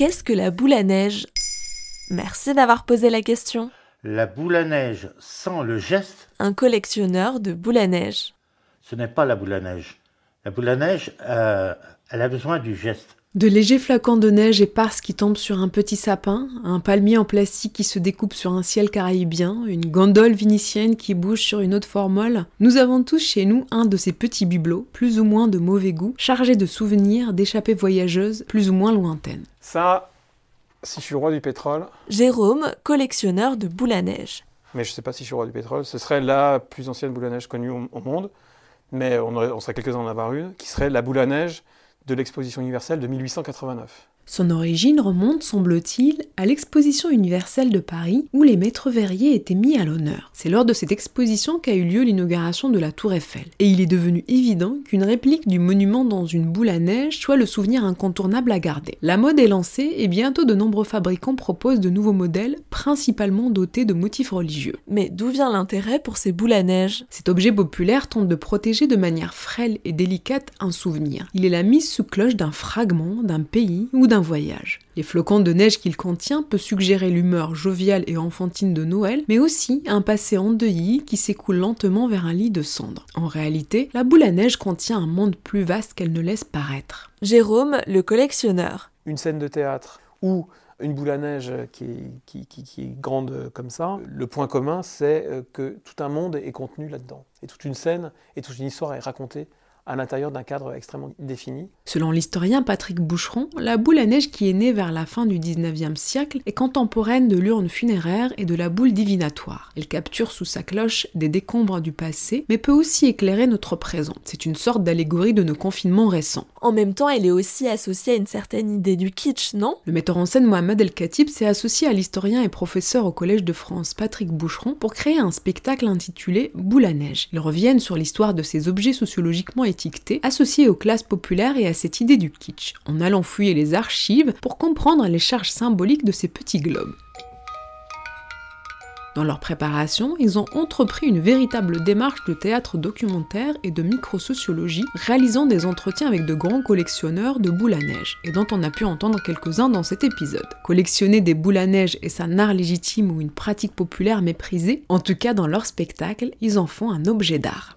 Qu'est-ce que la boule à neige? Merci d'avoir posé la question. La boule à neige sans le geste, Un collectionneur de boules à neige. ce n'est pas la boule à neige. La boule à neige, euh, elle a besoin du geste. De légers flacons de neige éparses qui tombent sur un petit sapin, un palmier en plastique qui se découpe sur un ciel caribien, une gondole vénitienne qui bouge sur une autre formole, nous avons tous chez nous un de ces petits bibelots, plus ou moins de mauvais goût, chargés de souvenirs d'échappées voyageuses plus ou moins lointaines. Ça, si je suis le roi du pétrole, Jérôme, collectionneur de boules à neige. mais je ne sais pas si je suis le roi du pétrole, ce serait la plus ancienne boule à neige connue au, au monde, mais on, aurait- on serait quelques-uns à en avoir une, qui serait la boule à neige de l'exposition universelle de 1889. Son origine remonte, semble-t-il, à l'exposition universelle de Paris où les maîtres verriers étaient mis à l'honneur. C'est lors de cette exposition qu'a eu lieu l'inauguration de la Tour Eiffel. Et il est devenu évident qu'une réplique du monument dans une boule à neige soit le souvenir incontournable à garder. La mode est lancée et bientôt de nombreux fabricants proposent de nouveaux modèles, principalement dotés de motifs religieux. Mais d'où vient l'intérêt pour ces boules à neige? Cet objet populaire tente de protéger de manière frêle et délicate un souvenir. Il est la mise sous cloche d'un fragment, d'un pays ou d'un voyage. Les flocons de neige qu'il contient peut suggérer l'humeur joviale et enfantine de Noël, mais aussi un passé endeuillé qui s'écoule lentement vers un lit de cendres. En réalité, la boule à neige contient un monde plus vaste qu'elle ne laisse paraître. Jérôme, le collectionneur. Une scène de théâtre ou une boule à neige qui est, qui- qui- qui est grande comme ça, le point commun, c'est euh, que tout un monde est contenu là-dedans. Et toute une scène et toute une histoire est racontée à l'intérieur d'un cadre extrêmement défini. Selon l'historien Patrick Boucheron, la boule à neige qui est née vers la fin du 19e siècle est contemporaine de l'urne funéraire et de la boule divinatoire. Elle capture sous sa cloche des décombres du passé, mais peut aussi éclairer notre présent. C'est une sorte d'allégorie de nos confinements récents. En même temps, elle est aussi associée à une certaine idée du kitsch, non? Le metteur en scène Mohamed El Khatib s'est associé à l'historien et professeur au Collège de France Patrick Boucheron pour créer un spectacle intitulé Boule à neige. Ils reviennent sur l'histoire de ces objets sociologiquement étiquetés associés aux classes populaires et à cette idée du kitsch, en allant fouiller les archives pour comprendre les charges symboliques de ces petits globes. Dans leur préparation, ils ont entrepris une véritable démarche de théâtre documentaire et de microsociologie, réalisant des entretiens avec de grands collectionneurs de boules à neige, et dont on a pu entendre quelques-uns dans cet épisode. Collectionner des boules à neige est un art légitime ou une pratique populaire méprisée En tout cas, dans leur spectacle, ils en font un objet d'art.